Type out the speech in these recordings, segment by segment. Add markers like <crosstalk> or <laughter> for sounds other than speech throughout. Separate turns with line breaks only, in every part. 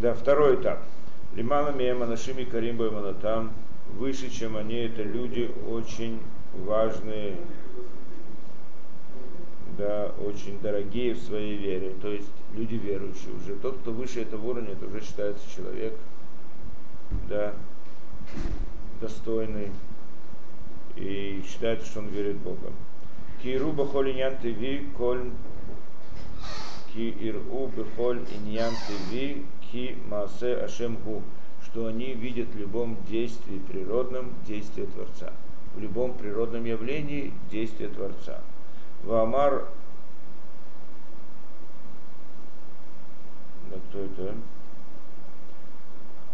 Да, второй этап. Лимана Мема Нашими Каримба там выше, чем они, это люди очень важные, да, очень дорогие в своей вере, то есть люди верующие уже. Тот, кто выше этого уровня, это уже считается человек, да, достойный и считается, что он верит Бога. Киру бахоль иньян тиви коль ки иру бахоль иньян тиви ки маасе ашем гу что они видят в любом действии природном действие Творца. В любом природном явлении действие Творца. Вамар да, кто это?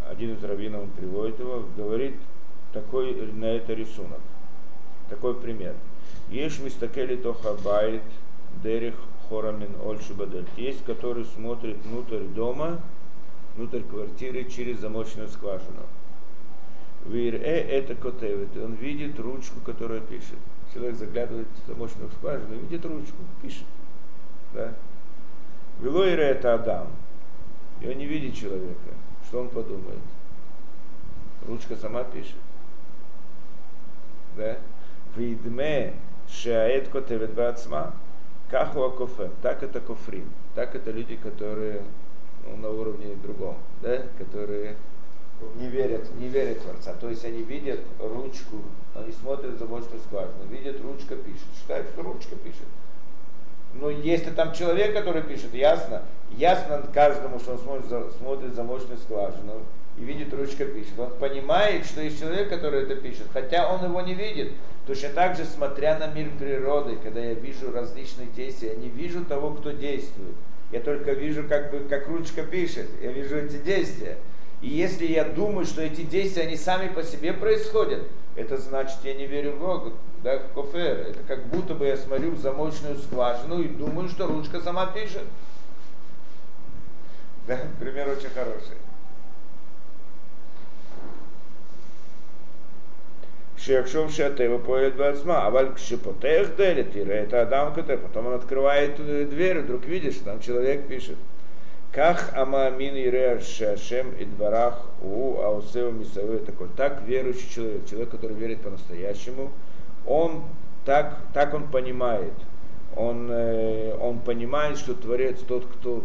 Один из раввинов приводит его, говорит такой на это рисунок. Такой пример. Ешь мистакели тохабайт дерих хорамин ольшибадель. Есть, который смотрит внутрь дома, внутрь квартиры через замочную скважину. Вир э это котевит. Он видит ручку, которая пишет. Человек заглядывает в замочную скважину, видит ручку, пишет. Да? Вилойре это Адам. И он не видит человека. Что он подумает? Ручка сама пишет. Да? Видме шаэт котевит бацма. Каху акофем. Так это кофрим. Так это люди, которые на уровне другом, да, которые не верят, не верят Творца. То есть они видят ручку, они смотрят в замочную скважину, видят, ручка пишет, считают, что ручка пишет. Но если там человек, который пишет, ясно, ясно каждому, что он смотрит, смотрит замочную скважину и видит, ручка пишет. Он понимает, что есть человек, который это пишет, хотя он его не видит. Точно так же, смотря на мир природы, когда я вижу различные действия, я не вижу того, кто действует. Я только вижу, как бы, как ручка пишет, я вижу эти действия. И если я думаю, что эти действия, они сами по себе происходят, это значит, я не верю в Бога, да, кофер. Это как будто бы я смотрю в замочную скважину и думаю, что ручка сама пишет. Да, пример очень хороший. Шиякшов Шатева поет Бацма, а валь Шипотех Делит, это Адам Кате, потом он открывает дверь, вдруг видишь, там человек пишет. Как Амамин Иреа Шашем Идбарах У Аусева Мисавы такой. Так верующий человек, человек, который верит по-настоящему, он так, так он понимает. Он, он понимает, что Творец тот, кто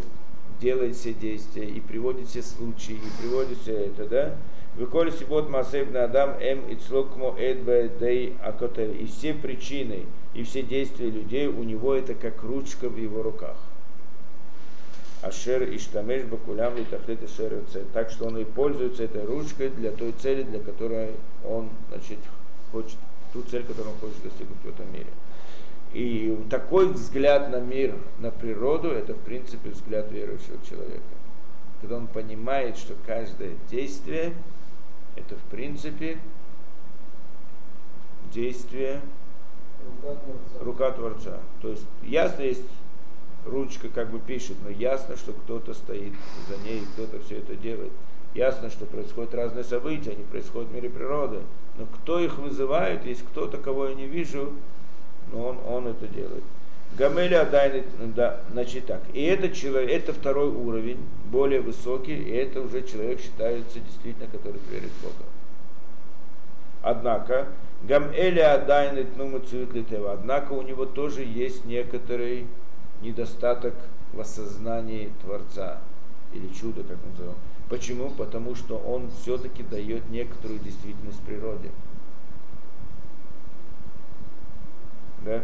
делает все действия и приводит все случаи, и приводит все это, да? Выколи сибот масейб на адам эм и цлокмо дей акотель. И все причины и все действия людей у него это как ручка в его руках. Ашер и штамеш бакулям и тахлит Так что он и пользуется этой ручкой для той цели, для которой он значит, хочет, ту цель, которую он хочет достигнуть в этом мире. И такой взгляд на мир, на природу, это в принципе взгляд верующего человека. Когда он понимает, что каждое действие это в принципе действие рука Творца. То есть ясно есть ручка как бы пишет, но ясно, что кто-то стоит за ней, кто-то все это делает. Ясно, что происходят разные события, они происходят в мире природы. Но кто их вызывает, есть кто-то, кого я не вижу, но он, он это делает. Гамели Адайны, да, значит так. И это человек, это второй уровень, более высокий, и это уже человек считается действительно, который верит в Бога. Однако, Гамели Адайны Тнуму Литева, однако у него тоже есть некоторый недостаток в осознании Творца, или чудо, как мы называем. Почему? Потому что он все-таки дает некоторую действительность природе. Да?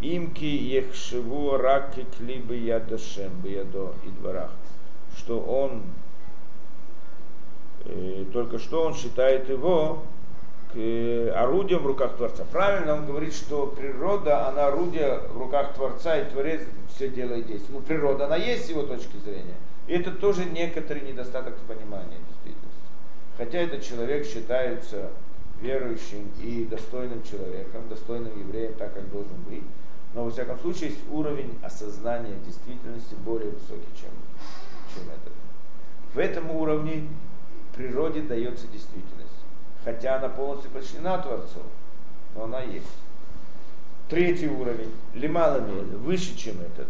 Имки ехшеву раки клибы ядашем ядо и дворах. Что он, э, только что он считает его к, э, орудием в руках Творца. Правильно он говорит, что природа, она орудие в руках Творца, и Творец все делает действие. Ну, природа, она есть с его точки зрения. И это тоже некоторый недостаток в понимании действительности. Хотя этот человек считается верующим и достойным человеком, достойным евреем, так как должен быть. Но, во всяком случае, есть уровень осознания действительности более высокий, чем, чем этот. В этом уровне природе дается действительность. Хотя она полностью подчинена Творцу, но она есть. Третий уровень, лималамель, выше, чем этот.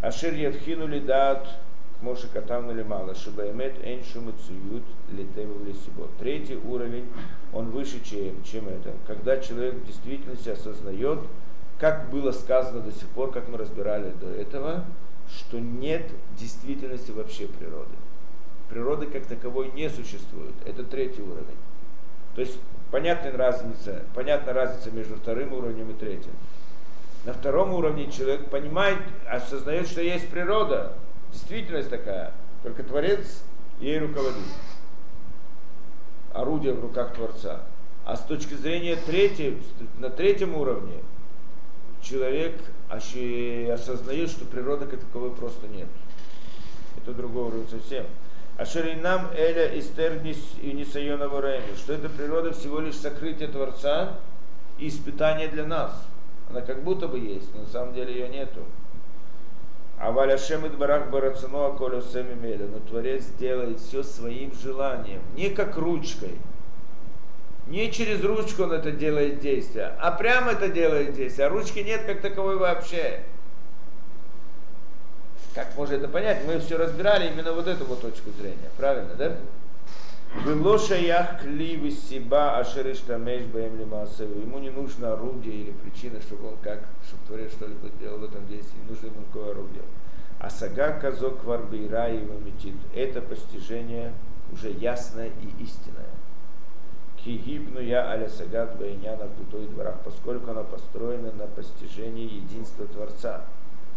Ашер ядхинули дат Моше Катам или мало, чтобы эмет эн шумацуют летеву лисибо. Третий уровень, он выше, чем, чем это. Когда человек в действительности осознает, как было сказано до сих пор, как мы разбирали до этого, что нет действительности вообще природы. Природы как таковой не существует. Это третий уровень. То есть понятная разница, понятна разница между вторым уровнем и третьим. На втором уровне человек понимает, осознает, что есть природа, действительность такая, только Творец ей руководит. Орудие в руках Творца. А с точки зрения третьей, на третьем уровне человек осознает, что природы как таковой просто нет. Это другой уровень совсем. Ашеринам Эля Истернис и Нисайона Вареми, что эта природа всего лишь сокрытие Творца и испытание для нас. Она как будто бы есть, но на самом деле ее нету. А Валяшем и Дбарах Барацуно Аколю Меля, но Творец делает все своим желанием, не как ручкой, не через ручку он это делает действие, а прямо это делает действие. А ручки нет как таковой вообще. Как можно это понять? Мы все разбирали именно вот эту вот точку зрения. Правильно, да? Было шаях кливы себя ашериштамеш бэм Ему не нужно орудие или причина, чтобы он как, чтобы творец что-либо делал в этом действии. Не нужно ему никакое орудие. А сага казок варбейра и метит. Это постижение уже ясное и истинное. Кигибну я аля сагат байняна кутой дворах, поскольку она построена на постижении единства Творца.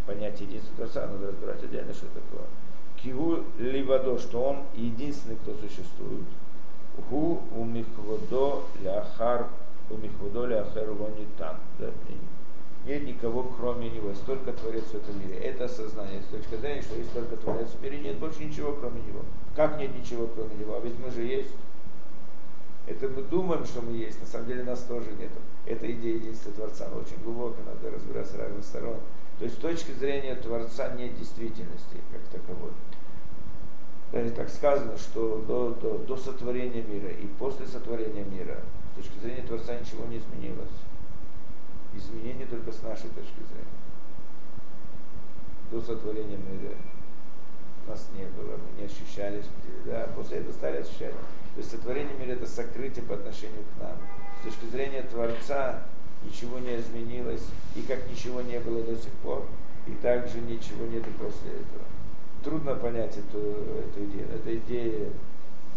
Понятие единства Творца надо разбирать отдельно, что такое. Кигу ливадо, что он единственный, кто существует. Гу умихводо ляхар умихводо ляхар лонитан. Нет никого, кроме него. Есть только Творец в этом мире. Это осознание. С точки зрения, что есть только Творец в мире, нет больше ничего, кроме него. Как нет ничего, кроме него? А ведь мы же есть. Это мы думаем, что мы есть, на самом деле нас тоже нет. Это идея единства Творца, она очень глубоко, надо разбираться с разных сторон. То есть с точки зрения Творца нет действительности как таковой. Даже так сказано, что до, до, до сотворения мира и после сотворения мира с точки зрения Творца ничего не изменилось. Изменение только с нашей точки зрения. До сотворения мира нас не было, мы не ощущали, да, после этого стали ощущать. То есть сотворение мира это сокрытие по отношению к нам. С точки зрения Творца ничего не изменилось, и как ничего не было до сих пор, и также ничего нет и после этого. Трудно понять эту, эту идею. Эта идея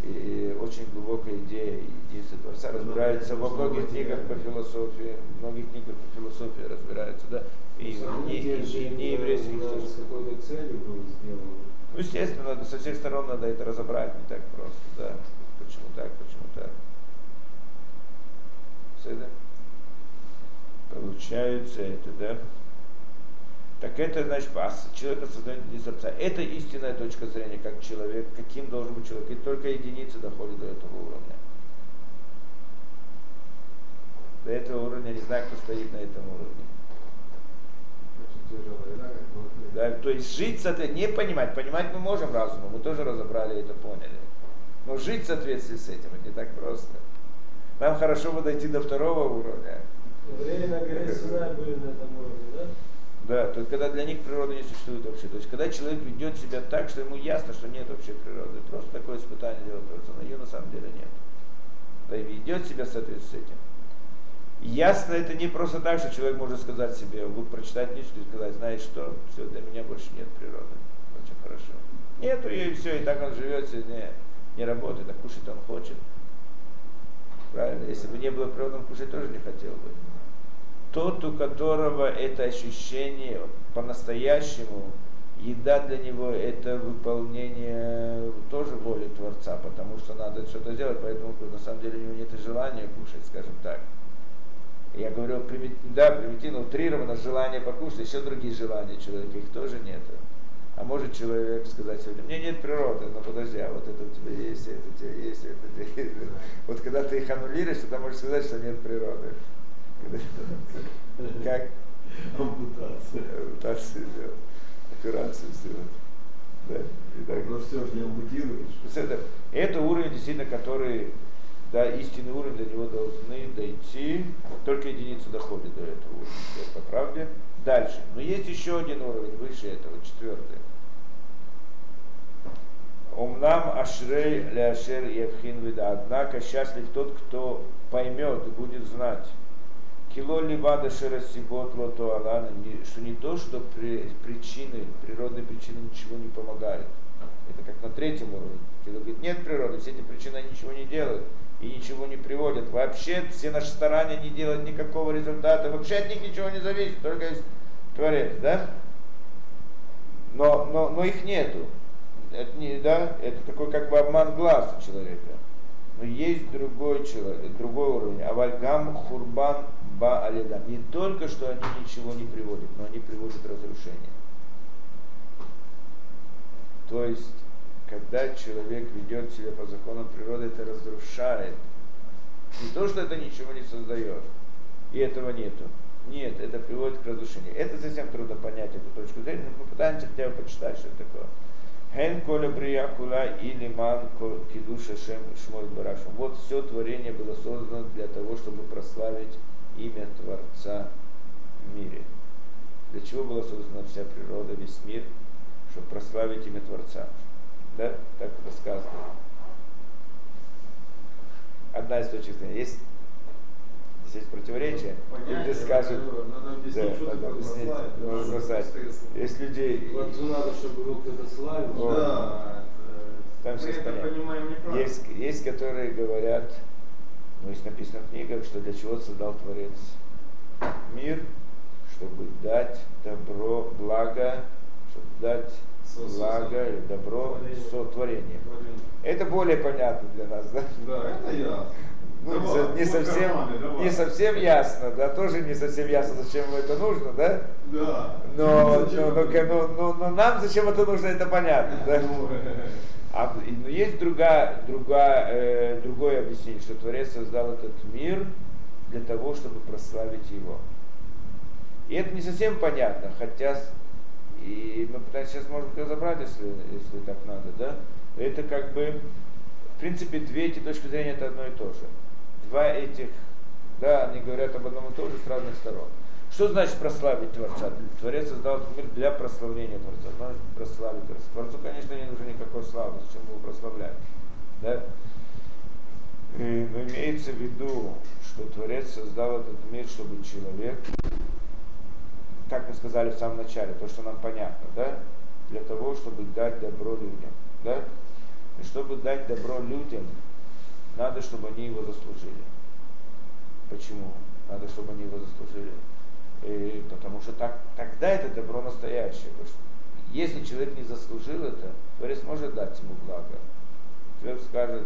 и очень глубокая идея единства Творца разбирается во многих книгах по философии, в многих книгах по философии разбирается, да, и в нееврейских. С какой-то целью был сделан. Ну, естественно, со всех сторон надо это разобрать, не так просто, да так, почему так. Седа? Получается это, да? Так это, значит, человек осознает единство Это истинная точка зрения, как человек, каким должен быть человек. И только единицы доходят до этого уровня. До этого уровня не знаю, кто стоит на этом уровне. Да, то есть жить, не понимать. Понимать мы можем разумом, мы тоже разобрали это, поняли. Но жить в соответствии с этим это не так просто. Нам хорошо бы дойти до второго уровня.
Евреи на горе Синай были на этом уровне, да?
Да, то есть когда для них природа не существует вообще. То есть когда человек ведет себя так, что ему ясно, что нет вообще природы. Просто такое испытание делает Творца, но ее на самом деле нет. Да и ведет себя в соответствии с этим. Ясно это не просто так, что человек может сказать себе, будет прочитать книжку и сказать, знаешь что, все, для меня больше нет природы. Очень хорошо. Нету ее и все, и так он живет сегодня не работает, а кушать он хочет. Правильно? Если бы не было природы, он кушать тоже не хотел бы. Тот, у которого это ощущение по-настоящему, еда для него это выполнение тоже воли Творца, потому что надо что-то делать, поэтому на самом деле у него нет желания кушать, скажем так. Я говорю, да, примитивно, утрированно желание покушать, еще другие желания человека, их тоже нет. А может человек сказать сегодня, мне нет природы, но подожди, а вот это у тебя есть, это у тебя есть, это у тебя есть. <laughs> Вот когда ты их аннулируешь, тогда можешь сказать, что нет природы. Как?
Ампутация.
Ампутацию сделать. Операцию сделать. Да.
И так. Но все же не ампутируешь.
Это, это уровень, действительно, который, да, истинный уровень, до него должны дойти. Только единицы доходят до этого уровня, по правде. Дальше. Но есть еще один уровень выше этого, четвертый. Умнам ашрей ляшер евхин вида. Однако счастлив тот, кто поймет и будет знать. Кило ливада шерасибот лото алана, что не то, что при, причины, природные причины ничего не помогают. Это как на третьем уровне. Кило говорит, нет природы, все эти причины ничего не делают и ничего не приводят. Вообще все наши старания не делают никакого результата, вообще от них ничего не зависит, только есть Творец, да? Но, но, но их нету. Это, не, да? это такой как бы обман глаз у человека. Но есть другой человек, другой уровень. Авальгам хурбан ба алидам. Не только что они ничего не приводят, но они приводят разрушение. То есть, когда человек ведет себя по законам природы, это разрушает. Не то, что это ничего не создает, и этого нету. Нет, это приводит к разрушению. Это совсем трудно понять эту точку зрения, но попытаемся хотя бы почитать, что это такое. Хен коля брияхула или ман кидуша шем шмоль барашем. Вот все творение было создано для того, чтобы прославить имя Творца в мире. Для чего была создана вся природа, весь мир? Чтобы прославить имя Творца. Да? Так это сказано. Одна из точек зрения. Есть здесь противоречие. Люди скажут, надо объяснить, да, что надо объяснить, бросать. Есть людей...
Творцу надо, чтобы его кто-то славил. Да.
Там все понятно. Есть, есть, которые говорят, ну, есть написано в книгах, что для чего создал Творец мир, чтобы дать добро, благо, чтобы дать благо и добро сотворением. Это более понятно для нас, да?
Да, это ясно.
Ну, давай, не, совсем, давай. не совсем ясно, да, тоже не совсем ясно, зачем это нужно, да?
Да.
Но, но, но, но, но, но нам зачем это нужно, это понятно, да? <laughs> А, но есть другая, другая, э, другое объяснение, что Творец создал этот мир для того, чтобы прославить его. И это не совсем понятно, хотя и мы пытаемся сейчас, может быть, разобрать, если, если так надо, да? Это как бы, в принципе, две эти точки зрения это одно и то же. Два этих, да, они говорят об одном и том же с разных сторон. Что значит прославить Творца? Творец создал этот мир для прославления Творца. Значит прославить Творца. Творцу, конечно, не нужно никакой славы, зачем его прославлять. Да? И, но имеется в виду, что Творец создал этот мир, чтобы человек, как мы сказали в самом начале, то, что нам понятно, да? для того, чтобы дать добро людям. Да? И чтобы дать добро людям, надо, чтобы они его заслужили. Почему? Надо, чтобы они его заслужили. И потому что так, тогда это добро настоящее. Потому что если человек не заслужил это, Творец может дать ему благо. Человек скажет,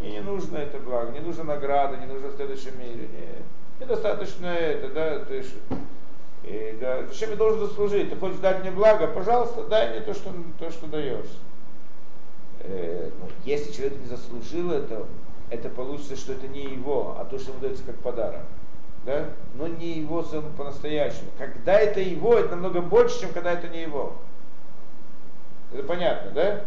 мне не нужно это благо, не нужна награда, не нужно в следующем мире. Не, недостаточно это, да, ты ж, и, да, зачем я должен заслужить? Ты хочешь дать мне благо? Пожалуйста, дай мне то, что, то, что даешь. Э, ну, если человек не заслужил это, это получится, что это не его, а то, что ему дается как подарок да, но не его по-настоящему. Когда это его, это намного больше, чем когда это не его. Это понятно, да?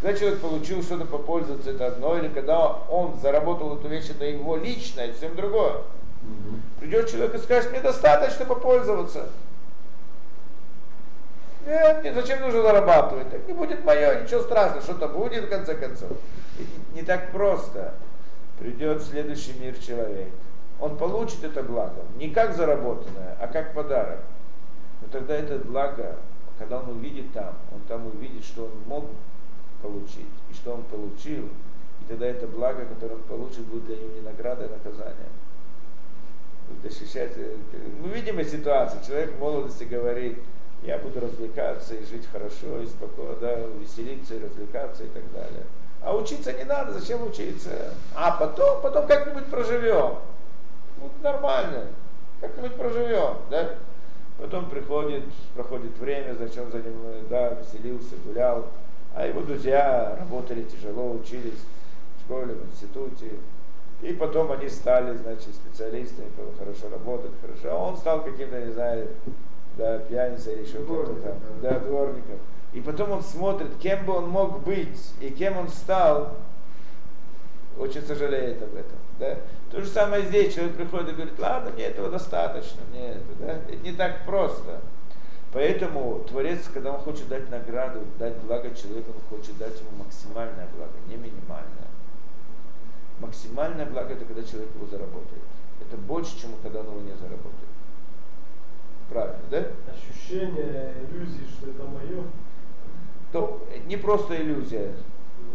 Когда человек получил что-то попользоваться, это одно, или когда он заработал эту вещь, это его личное, это совсем другое. Придет человек и скажет, мне достаточно попользоваться. Нет, нет, зачем нужно зарабатывать? Так не будет мое, ничего страшного, что-то будет в конце концов. И не так просто. Придет следующий мир человек он получит это благо не как заработанное, а как подарок. Но тогда это благо, когда он увидит там, он там увидит, что он мог получить, и что он получил, и тогда это благо, которое он получит, будет для него не награда, а наказание. Будет ощущать, э, мы видим ситуацию, человек в молодости говорит, я буду развлекаться и жить хорошо, и спокойно, да, веселиться и развлекаться и так далее. А учиться не надо, зачем учиться? А потом, потом как-нибудь проживем. Ну, нормально, как-нибудь проживем, да? Потом приходит, проходит время, зачем за ним, да, веселился, гулял, а его друзья работали тяжело, учились в школе, в институте, и потом они стали, значит, специалистами, хорошо работать, хорошо, а он стал каким-то, не знаю, да, пьяницей или еще кем-то там, да, дворником. И потом он смотрит, кем бы он мог быть и кем он стал, очень сожалеет об этом. Да? То же самое здесь, человек приходит и говорит, ладно, мне этого достаточно, мне это, да? это не так просто. Поэтому Творец, когда он хочет дать награду, дать благо человеку, он хочет дать ему максимальное благо, не минимальное. Максимальное благо это когда человек его заработает. Это больше, чем когда он его не заработает. Правильно, да?
Ощущение иллюзии, что это мое.
То не просто иллюзия.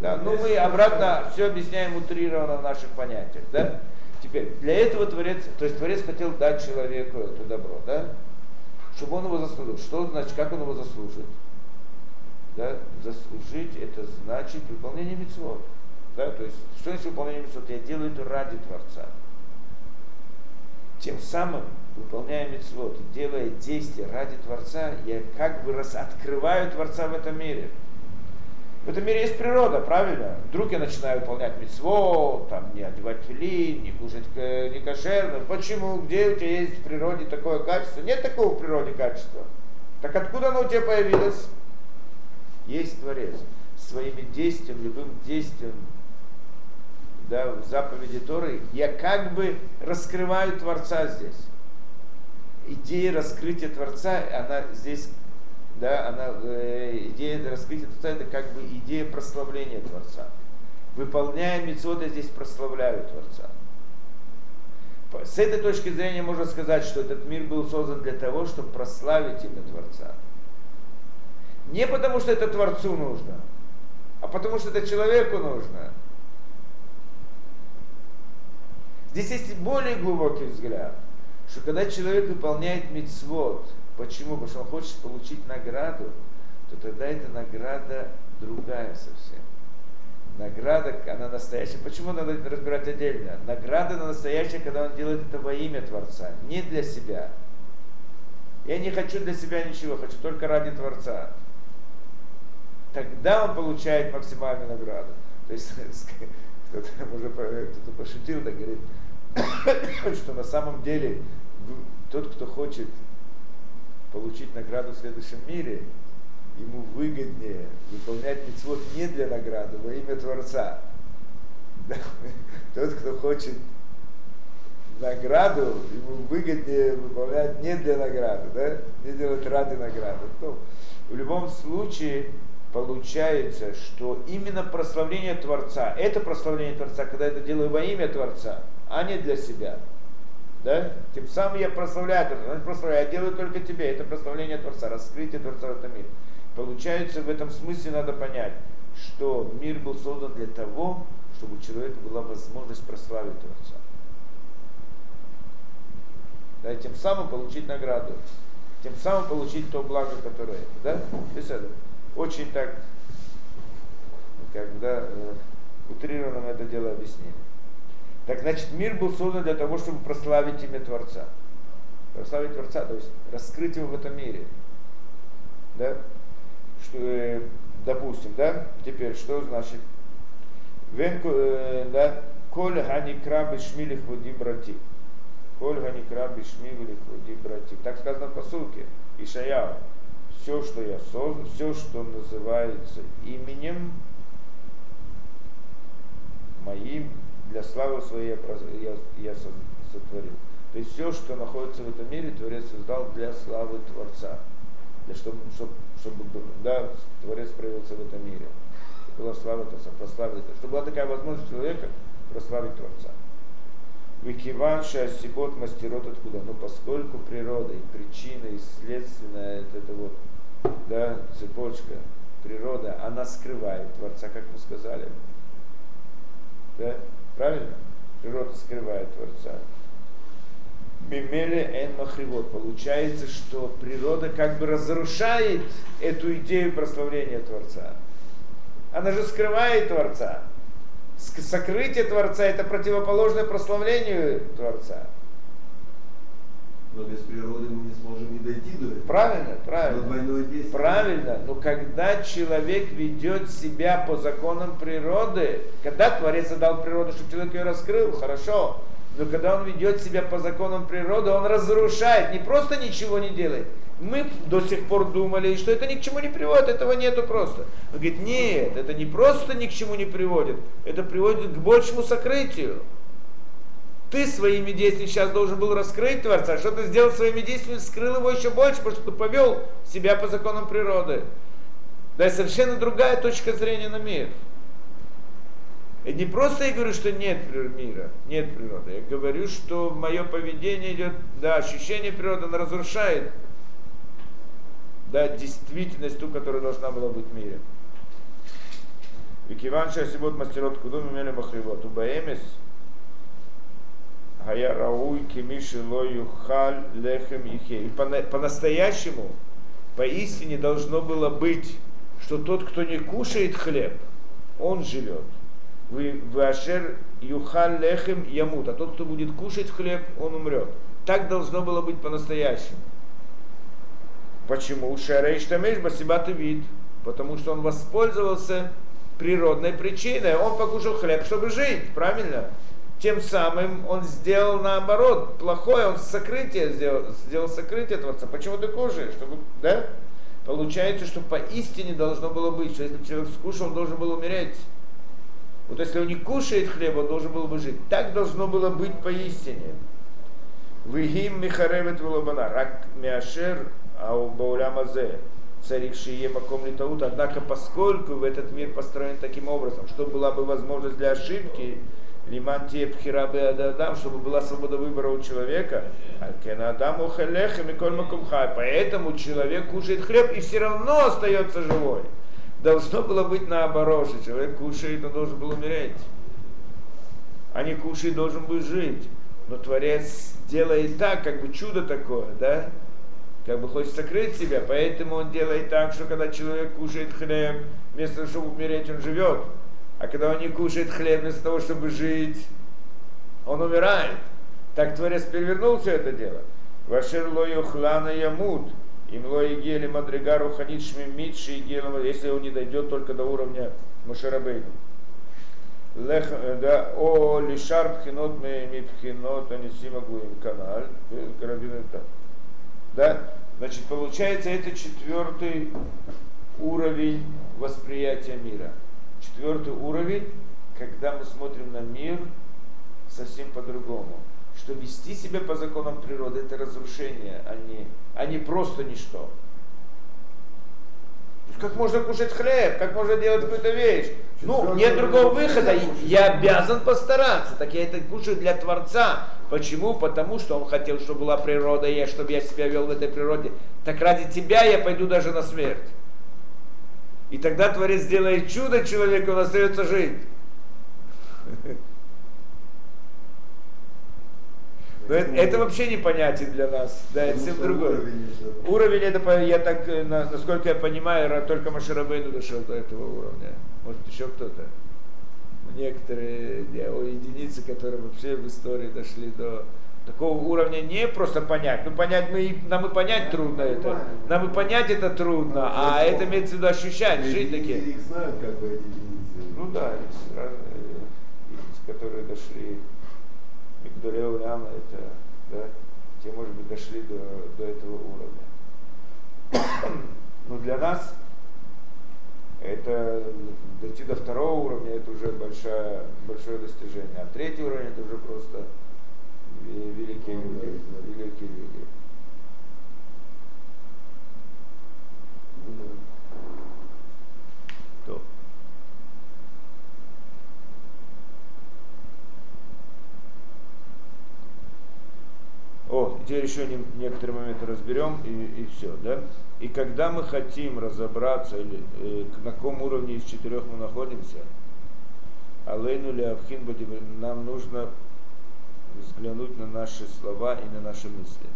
Да, но мы обратно все объясняем утрированно в наших понятиях. Да? Теперь, для этого Творец, то есть Творец хотел дать человеку это добро, да? чтобы он его заслужил. Что значит, как он его заслужит? Да? Заслужить это значит выполнение митцвот. Да? То есть, что значит выполнение митцвот? Я делаю это ради Творца. Тем самым, выполняя митцвот, делая действия ради Творца, я как бы раз открываю Творца в этом мире. В этом мире есть природа, правильно? Вдруг я начинаю выполнять митцво, там, не одевать филин, не кушать не кошерно. Почему? Где у тебя есть в природе такое качество? Нет такого в природе качества. Так откуда оно у тебя появилось? Есть Творец. Своими действиями, любым действием, да, в заповеди Торы, я как бы раскрываю Творца здесь. Идея раскрытия Творца, она здесь да, она, э, идея раскрытия Творца это как бы идея прославления Творца. Выполняя митцвот, я здесь прославляю Творца. С этой точки зрения можно сказать, что этот мир был создан для того, чтобы прославить имя Творца. Не потому, что это Творцу нужно, а потому, что это человеку нужно. Здесь есть более глубокий взгляд, что когда человек выполняет мицвод, Почему? Потому что он хочет получить награду, то тогда эта награда другая совсем. Награда, она настоящая. Почему надо разбирать отдельно? Награда на настоящая, когда он делает это во имя Творца, не для себя. Я не хочу для себя ничего, хочу только ради Творца. Тогда он получает максимальную награду. То есть <laughs> кто-то уже кто-то пошутил, так говорит, <coughs> что на самом деле тот, кто хочет получить награду в следующем мире, ему выгоднее выполнять мецвод не для награды, во имя Творца. <laughs> Тот, кто хочет награду, ему выгоднее выполнять не для награды, да? не делать ради награды. Ну, в любом случае получается, что именно прославление Творца, это прославление Творца, когда это делаю во имя Творца, а не для себя – да? Тем самым я прославляю Творца. прославляю, я делаю только тебе. Это прославление Творца, раскрытие Творца в этом мире. Получается, в этом смысле надо понять, что мир был создан для того, чтобы у человека была возможность прославить Творца. Да, тем самым получить награду. Тем самым получить то благо, которое это. Да? То есть это очень так, когда э, утрированно это дело объяснили. Так значит, мир был создан для того, чтобы прославить имя Творца. Прославить Творца, то есть раскрыть его в этом мире. Да? Что, э, допустим, да, теперь что значит? Вен, э, да, Коль ханикра бешмили хводи брати. Коль ханикра бешмили хводи брати. Так сказано в посылке. Ишаяу. Все, что я создал, все, что называется именем моим для славы своей я, я сотворил. То есть все, что находится в этом мире, Творец создал для славы Творца. Для чтобы, чтобы, чтобы да, Творец проявился в этом мире. Чтобы была слава Творца, прославить. Чтобы была такая возможность человека прославить Творца. Викиван Сибот мастерот откуда? Ну поскольку природа и причина, и следственная, это, это вот, да, цепочка, природа, она скрывает Творца, как мы сказали. Да? Правильно? Природа скрывает Творца. Мимеле эн махривот. Получается, что природа как бы разрушает эту идею прославления Творца. Она же скрывает Творца. Сокрытие Творца это противоположное прославлению Творца.
Но без природы мы не сможем и дойти до этого.
Правильно, правильно. Правильно, но когда человек ведет себя по законам природы, когда Творец дал природу, чтобы человек ее раскрыл, хорошо. Но когда он ведет себя по законам природы, он разрушает, не просто ничего не делает. Мы до сих пор думали, что это ни к чему не приводит, этого нету просто. Он говорит, нет, это не просто ни к чему не приводит, это приводит к большему сокрытию. Ты своими действиями сейчас должен был раскрыть Творца, что ты сделал своими действиями, скрыл его еще больше, потому что ты повел себя по законам природы. Да, и совершенно другая точка зрения на мир. И не просто я говорю, что нет мира, нет природы. Я говорю, что мое поведение идет, да, ощущение природы, оно разрушает да, действительность ту, которая должна была быть в мире. Викиван шасибот мастерот кудум имели махривот. Убаэмес Хая рауй кемиши ло юхаль лехем ихе. И по-настоящему, поистине должно было быть, что тот, кто не кушает хлеб, он живет. Вы вашер юхаль лехем ямут, а тот, кто будет кушать хлеб, он умрет. Так должно было быть по-настоящему. Почему? Шарейш тамеш басибаты вид. Потому что он воспользовался природной причиной. Он покушал хлеб, чтобы жить, правильно? Тем самым он сделал наоборот, плохое, он сокрытие сделал, сделал сокрытие Творца. Почему ты кушаешь? Чтобы, да? Получается, что поистине должно было быть, что если человек скушал, он должен был умереть. Вот если он не кушает хлеб, он должен был бы жить. Так должно было быть поистине. Вигим михаревет вилобана, рак мяшер а у Баулямазе царик Шие Маком Литаут, однако поскольку в этот мир построен таким образом, что была бы возможность для ошибки, Лимантия Пхирабе Адам, чтобы была свобода выбора у человека, Алькена Адаму Хелеха Миколь Макумхай, поэтому человек кушает хлеб и все равно остается живой. Должно было быть наоборот, что человек кушает, он должен был умереть. А не кушает, должен был жить. Но Творец делает так, как бы чудо такое, да? как бы хочет сокрыть себя, поэтому он делает так, что когда человек кушает хлеб, вместо того, чтобы умереть, он живет. А когда он не кушает хлеб, вместо того, чтобы жить, он умирает. Так Творец перевернул все это дело. Вашер лою хлана ямут, им лои гели мадригару ханит шмимитши и если он не дойдет только до уровня Мушарабейну. Лех, да, о лишар пхинот ми пхинот анисима гуим канал, это. Да? Значит, получается, это четвертый уровень восприятия мира. Четвертый уровень, когда мы смотрим на мир совсем по-другому. Что вести себя по законам природы это разрушение, а не, а не просто ничто. Как можно кушать хлеб, как можно делать какую-то вещь. Ну, нет другого выхода, я обязан постараться, так я это кушаю для Творца. Почему? Потому что он хотел, чтобы была природа, и чтобы я себя вел в этой природе. Так ради тебя я пойду даже на смерть. И тогда Творец сделает чудо человеку, он остается жить. Но это, это вообще непонятен для нас. Да, это совсем другой. Уровень, это, я так, э, насколько я понимаю, только Маширабейну дошел до этого уровня. Может еще кто-то. Некоторые о, единицы, которые вообще в истории дошли до такого уровня не просто понять. Ну понять мы, нам и понять трудно это. Нам и понять это трудно, а это имеется в виду ощущать, жить такие.
Их знают, как бы эти единицы.
Ну да, есть разные единицы, которые дошли Мигдоле Уляма, это, да, те, может быть, дошли до, до этого уровня. Но для нас это дойти до второго уровня, это уже большое, большое достижение. А третий уровень это уже просто великие люди. Великие люди. О, теперь еще не, некоторые моменты разберем и, и все, да? И когда мы хотим разобраться, или э, на каком уровне из четырех мы находимся, Алейну ли Авхин нам нужно взглянуть на наши слова и на наши мысли.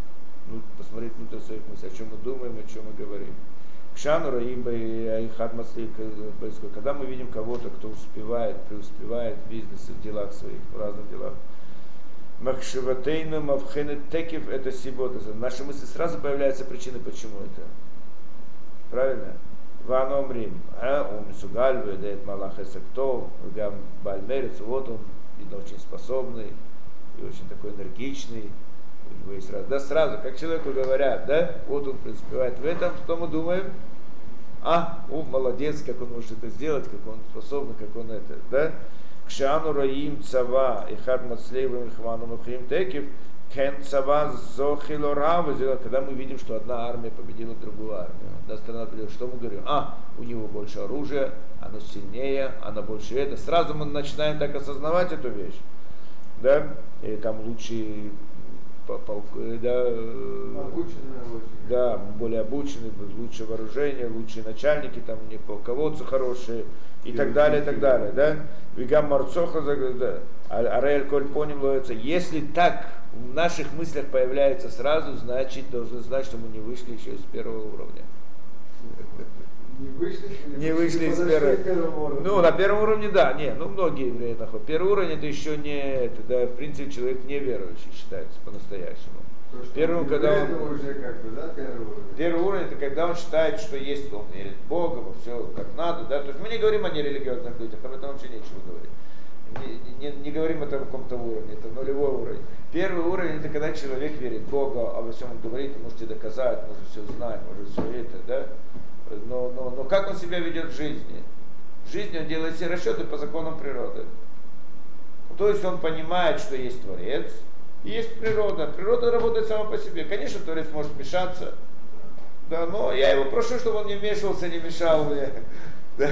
Ну, посмотреть внутрь своих мыслей, о чем мы думаем, о чем мы говорим. Кшану Раим Айхат когда мы видим кого-то, кто успевает, преуспевает в бизнесе, в делах своих, в разных делах, Махшиватейну Мавхенет Текев это сибота. Наши мысли сразу появляются причины, почему это. Правильно? Ван Омрим, а, он Сугаль, ведает Малах Эсектов, Гам Бальмерец, вот он, видно, очень способный и очень такой энергичный. У него есть сразу, да сразу, как человеку говорят, да, вот он преуспевает в этом, что мы думаем, а, о, молодец, как он может это сделать, как он способен, как он это, да. Кшану Раим Цава и Хад Мацлеевым Хвану Мухрим Текив, Кен Цава Зохилорава, когда мы видим, что одна армия победила другую армию. Одна страна победила, что мы говорим? А, у него больше оружия, оно сильнее, оно больше это. Сразу мы начинаем так осознавать эту вещь. Да? И там лучшие
Э,
да, э, да, более обученные, лучшее вооружение, лучшие начальники, там не полководцы хорошие и так далее, и так далее, да. Вигам Марцоха, да. Араэль Коль поним ловится. Если так в наших мыслях появляется сразу, значит, должны знать, что мы не вышли еще из первого уровня.
Не вышли,
не вышли из первого. Ну, на первом уровне, да, не, ну многие евреи находят. Первый уровень это еще не, это, да, в принципе, человек неверующий считается по-настоящему.
Первым, когда он, уже как бы, да, первый уровень.
Первый уровень это когда он считает, что есть, он верит в Бога, во все как надо, да. То есть мы не говорим о нерелигиозных людях, об этом вообще нечего говорить. Не, не, не говорим о каком-то уровне, это нулевой уровень. Первый уровень это когда человек верит в Бога, обо всем он говорит, можете доказать, может все знать, может все это, да но, но, но как он себя ведет в жизни? В жизни он делает все расчеты по законам природы. То есть он понимает, что есть Творец, и есть природа. Природа работает сама по себе. Конечно, Творец может вмешаться, да, но я его прошу, чтобы он не вмешивался, не мешал мне. <laughs> Да.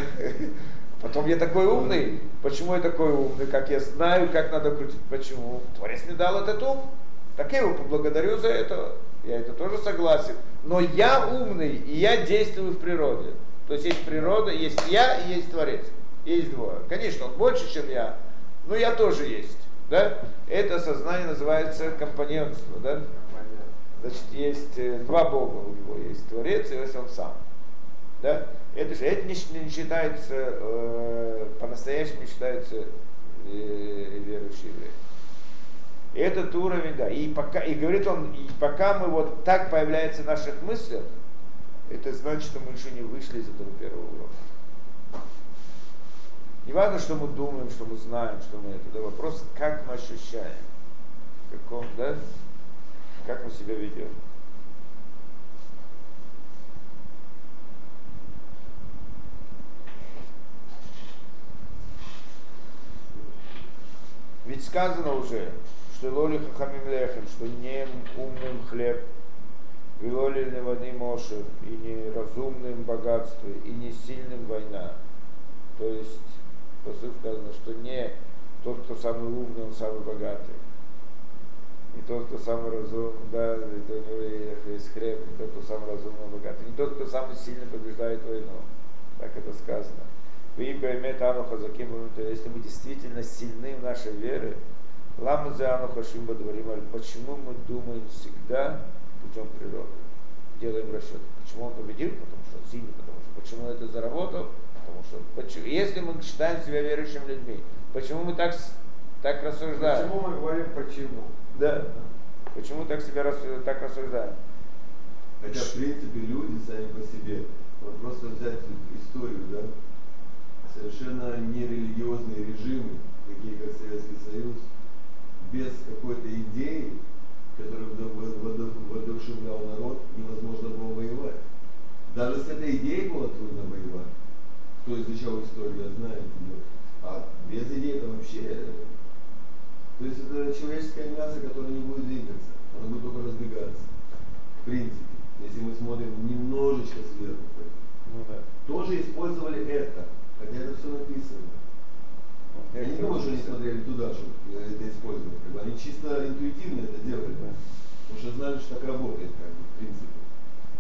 Потом я такой умный. Почему я такой умный? Как я знаю, как надо крутить. Почему? Творец мне дал этот ум. Так я его поблагодарю за это. Я это тоже согласен. Но я умный, и я действую в природе. То есть есть природа, есть я и есть Творец. Есть двое. Конечно, он больше, чем я, но я тоже есть. Да? Это сознание называется компонентство. Да? Значит, есть э, два Бога у него. Есть Творец и есть он сам. Да? Это же это не, не считается, э, по-настоящему не считается э, верующий еврей. Этот уровень, да, и, пока, и говорит он, и пока мы вот так появляется в наших мыслях, это значит, что мы еще не вышли из этого первого уровня. Не важно, что мы думаем, что мы знаем, что мы это. Да, вопрос, как мы ощущаем, как он, да, как мы себя ведем. Ведь сказано уже, что лоли хахамим лехем, что не умным хлеб, и лоли невани мошев, и не разумным богатство, и не сильным война. То есть, по сути сказано, что не тот, кто самый умный, он самый богатый. Не тот, кто самый разумный, да, это у него есть хлеб, не тот, кто самый разумный, богатый. Не тот, кто самый сильный побеждает войну. Так это сказано. Если мы действительно сильны в нашей вере, Лама Зану Хашим Бадварим Почему мы думаем всегда путем природы? Делаем расчет. Почему он победил? Потому что он сильный, потому что почему это заработал? Потому что почему, если мы считаем себя верующими людьми, почему мы так, так рассуждаем?
Почему мы говорим почему?
Да. Почему так себя так рассуждаем?
Хотя, в принципе, люди сами по себе, вот просто взять историю, да, совершенно нерелигиозные режимы, такие как Советский Союз, без какой-то идеи, которая воодушевлял народ, невозможно было воевать. Даже с этой идеей было трудно воевать. Кто изучал историю, знает ее. А без идеи это вообще... То есть это человеческое мясо, которое не будет двигаться. Оно будет только разбегаться. В принципе. Если мы смотрим немножечко сверху. Ну, да. Тоже использовали это. Хотя это все написано. Я не думаю, что они смотрели туда, чтобы это использовать. Как бы они чисто интуитивно это делали, потому что знали, что так работает, как бы, в принципе.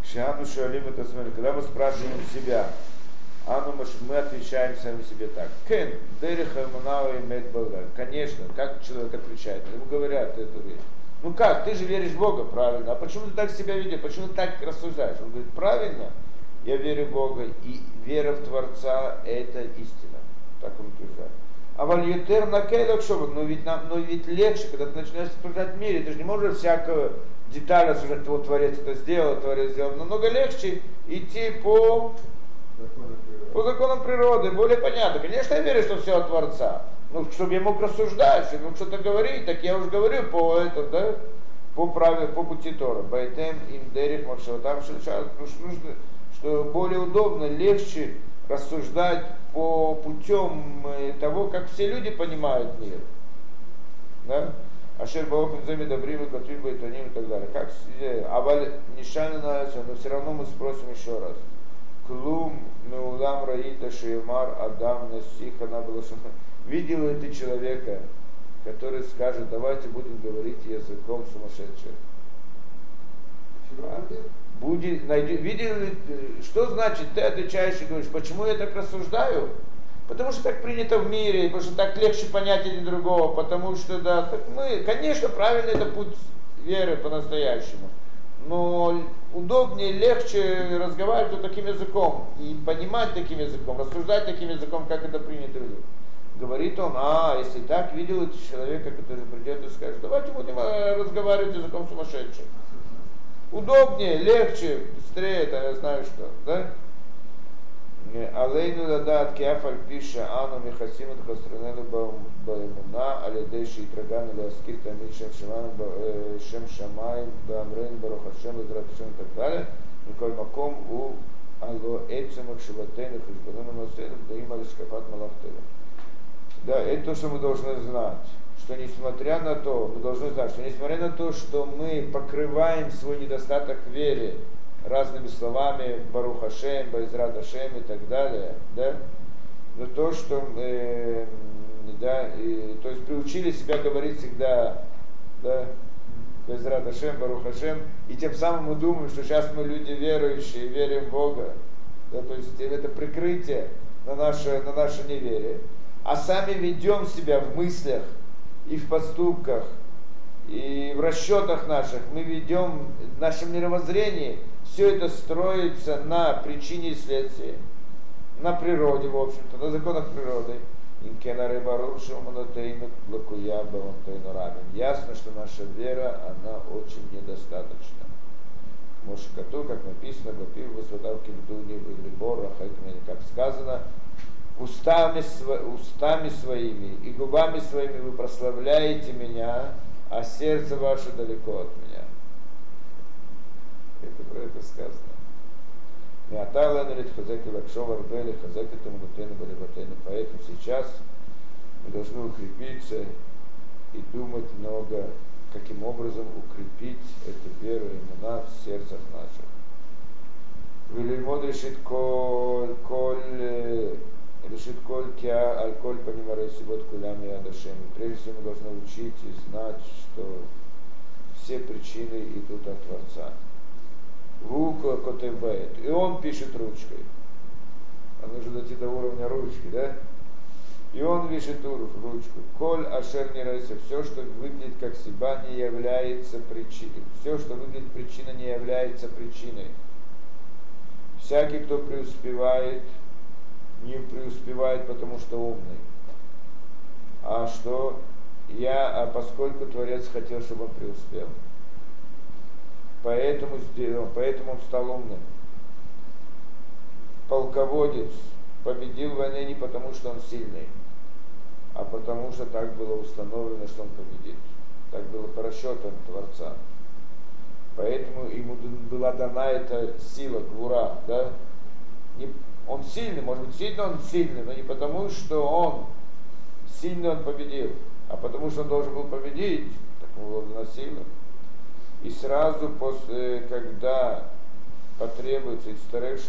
Шиану Шуалим это смотри, когда мы спрашиваем себя, Ану мы отвечаем сами себе так. Кен, Дериха Мунава и Медбага. Конечно, как человек отвечает? Ему говорят эту вещь. Ну как, ты же веришь в Бога, правильно. А почему ты так себя ведешь? Почему ты так рассуждаешь? Он говорит, правильно, я верю в Бога, и вера в Творца – это истина. Так он утверждает. А вальютер на шобот, но ведь нам, но ведь легче, когда ты начинаешь рассуждать в мире, ты же не можешь всякую деталь рассуждать, вот Творец это сделал, Творец сделал. Намного легче идти по, по законам природы, более понятно. Конечно, я верю, что все от Творца. Ну, чтобы я мог рассуждать, чтобы мог что-то говорить, так я уже говорю по этому, да, по правилу, по пути Тора. Байтем им дерих шельшат, потому что что более удобно, легче рассуждать по путем э, того, как все люди понимают мир. Да? Ашер Баохин Земи Добрим и Байтоним и так далее. Как Аваль Нишана но все равно мы спросим еще раз. Клум Меулам Раита Шеймар Адам Насиха Набалашан. Видел ли ты человека, который скажет, давайте будем говорить языком сумасшедших? Будет, найди, видел ли, что значит, ты отвечаешь и говоришь, почему я так рассуждаю? Потому что так принято в мире, потому что так легче понять один другого, потому что, да, так мы, конечно, правильно это путь веры по-настоящему, но удобнее, легче разговаривать вот таким языком и понимать таким языком, рассуждать таким языком, как это принято мире. Говорит он, а, если так, видел это человека, который придет и скажет, давайте будем э, разговаривать языком сумасшедших удобнее, легче, быстрее, там, я знаю что, да? Алейну дадат кефаль пиша ану михасим михасимут хастранену баимуна алидейши и траган или тамид шем шамаем э, шем шамай, бамрин барухашем безраташем и так далее. Николь маком у алло эцемах шиватейну да намасейну даим алишкафат малахтейну. Да, это то, что мы должны знать что несмотря на то, мы должны знать, что несмотря на то, что мы покрываем свой недостаток в вере разными словами, Барух Ашем, Байзрат Ашем и так далее, да, но то, что э, да, и, то есть приучили себя говорить всегда, да, Байзрат Ашем, Барух Ашем, и тем самым мы думаем, что сейчас мы люди верующие, верим в Бога, да, то есть это прикрытие на наше, на наше неверие, а сами ведем себя в мыслях и в поступках, и в расчетах наших мы ведем в нашем мировоззрении, все это строится на причине и следствии, на природе, в общем-то, на законах природы. Ясно, что наша вера, она очень недостаточна. Мошкату, как написано, Бапив, Высватавки, Бдуни, Либор, как сказано, устами, устами своими и губами своими вы прославляете меня, а сердце ваше далеко от меня. Это про это сказано. Миатала нарит хазеки лакшом арбели хазеки тамунутену балибатену. Поэтому сейчас мы должны укрепиться и думать много, каким образом укрепить эту веру и имена в сердцах наших. Вилимод решит коль, коль решит коль кя, аль коль понимарей сибот кулям и адашем. Прежде всего мы должны учить и знать, что все причины идут от Творца. Вука котебает. И он пишет ручкой. А нужно дойти до уровня ручки, да? И он пишет ручку. Коль ашер не райся. Все, что выглядит как себя, не является причиной. Все, что выглядит причиной, не является причиной. Всякий, кто преуспевает, не преуспевает, потому что умный. А что я, а поскольку Творец хотел, чтобы он преуспел. Поэтому, сделал, поэтому он стал умным. Полководец победил в войне не потому, что он сильный, а потому что так было установлено, что он победит. Так было по расчетам Творца. Поэтому ему была дана эта сила, гвура, да? Не, он сильный, может быть, сильно он сильный, но не потому, что он сильный он победил, а потому что он должен был победить, так ему было сила. И сразу после, когда потребуется, и старых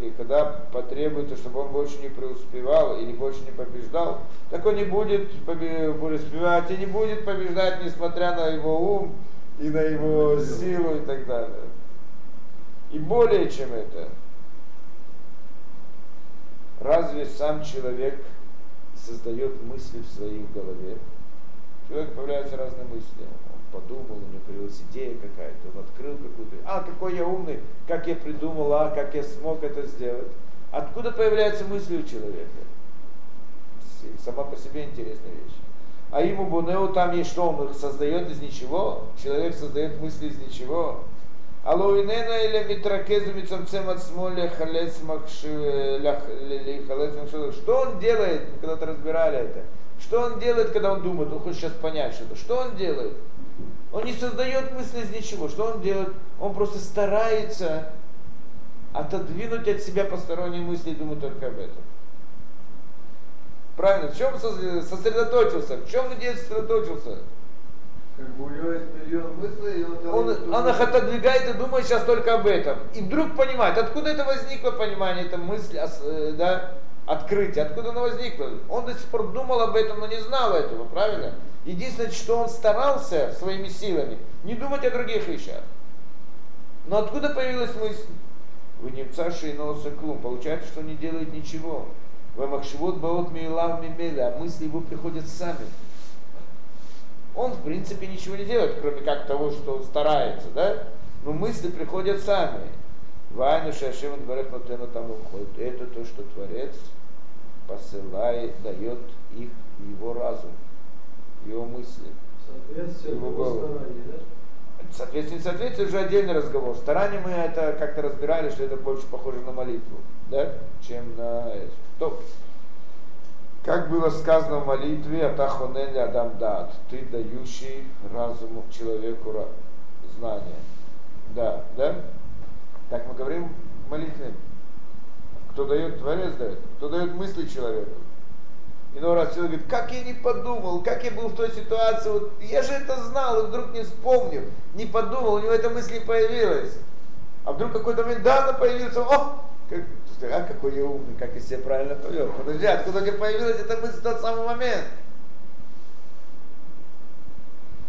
и когда потребуется, чтобы он больше не преуспевал или больше не побеждал, так он не будет преуспевать и не будет побеждать, несмотря на его ум и на его силу и так далее. И более чем это, Разве сам человек создает мысли в своей голове? Человек появляются разные мысли. Он подумал, у него появилась идея какая-то, он открыл какую-то. А, какой я умный, как я придумал, а, как я смог это сделать. Откуда появляются мысли у человека? Сама по себе интересная вещь. А ему Бунеу там есть что, он их создает из ничего? Человек создает мысли из ничего. Алоинена или митракезу мицамцем от смоля халец Что он делает, мы когда-то разбирали это. Что он делает, когда он думает, он хочет сейчас понять что-то. Что он делает? Он не создает мысли из ничего. Что он делает? Он просто старается отодвинуть от себя посторонние мысли и думать только об этом. Правильно, в чем сосредоточился? В чем надеюсь сосредоточился?
Как бы у него есть миллион мыслей, и он,
он, он их отодвигает и думает сейчас только об этом. И вдруг понимает, откуда это возникло понимание, эта мысль, э, да, открытие, откуда оно возникло. Он до сих пор думал об этом, но не знал этого, правильно? Единственное, что он старался своими силами, не думать о других вещах. Но откуда появилась мысль? Вы немца шейноса клум. Получается, что он не делает ничего. Вамахшивот баот мейлав мимеля, а мысли его приходят сами. Он, в принципе, ничего не делает, кроме как того, что он старается, да? Но мысли приходят сами. Вайну Шашим Барех Нотену там уходит. Это то, что Творец посылает, дает их в его разум, его мысли.
Соответствие его голову. да?
Соответствие, соответствие уже отдельный разговор. Старание мы это как-то разбирали, что это больше похоже на молитву, да, чем на это. Как было сказано в молитве, Атахонели Адам Дат, ты дающий разуму человеку знания. Да, да? Так мы говорим в молитве. Кто дает, Творец дает. Кто дает мысли человеку. Иной раз человек говорит, как я не подумал, как я был в той ситуации, вот я же это знал, и вдруг не вспомнил, не подумал, у него эта мысль не появилась. А вдруг какой-то момент, да, она появилась, о, как, а какой я умный, как я себя правильно повел. Подожди, откуда у тебя появилась эта мысль в тот самый момент?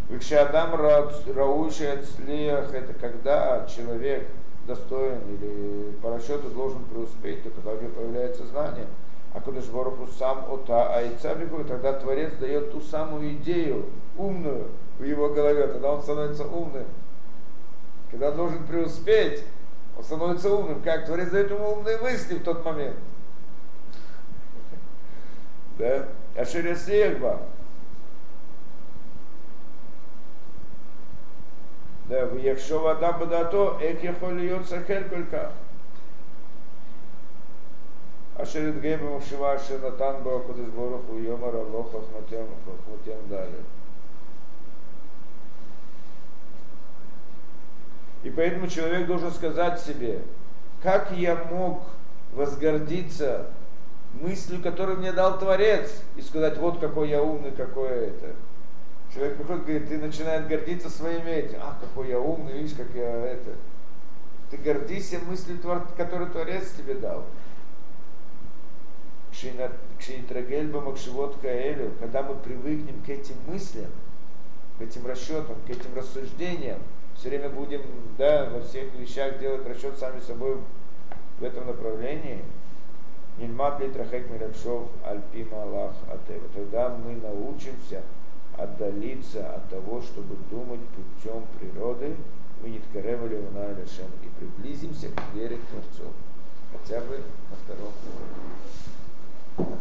Викшадам рауши слех, это когда человек достоин или по расчету должен преуспеть, то когда у него появляется знание. А Кудыш Бороху сам ота айца тогда Творец дает ту самую идею, умную в его голове, тогда он становится умным. Когда должен преуспеть, он становится умным. Как? Творец дает ему умные мысли в тот момент. Да? Ашересехба. Да, в Яхшова Адам Бадато, Эхехо Льет Сахель Колька. Ашерит Гейба Мушива Ашенатан Бахудеш Бороху Йомара Лоха Хматем Хматем Далее. И поэтому человек должен сказать себе, как я мог возгордиться мыслью, которую мне дал Творец, и сказать, вот какой я умный, какой это. Человек приходит, говорит, ты начинает гордиться своими этим. А, какой я умный, видишь, как я это. Ты гордишься мыслью, которую Творец тебе дал. Кшиитрагельба Макшивот Каэлю, когда мы привыкнем к этим мыслям, к этим расчетам, к этим рассуждениям, все время будем да, во всех вещах делать расчет сами собой в этом направлении, Нильмат Литрахек Миракшов Альпима Аллах Атева. Тогда мы научимся отдалиться от того, чтобы думать путем природы, мы не ткаревали и приблизимся к вере Творцов. Хотя бы на втором уровне.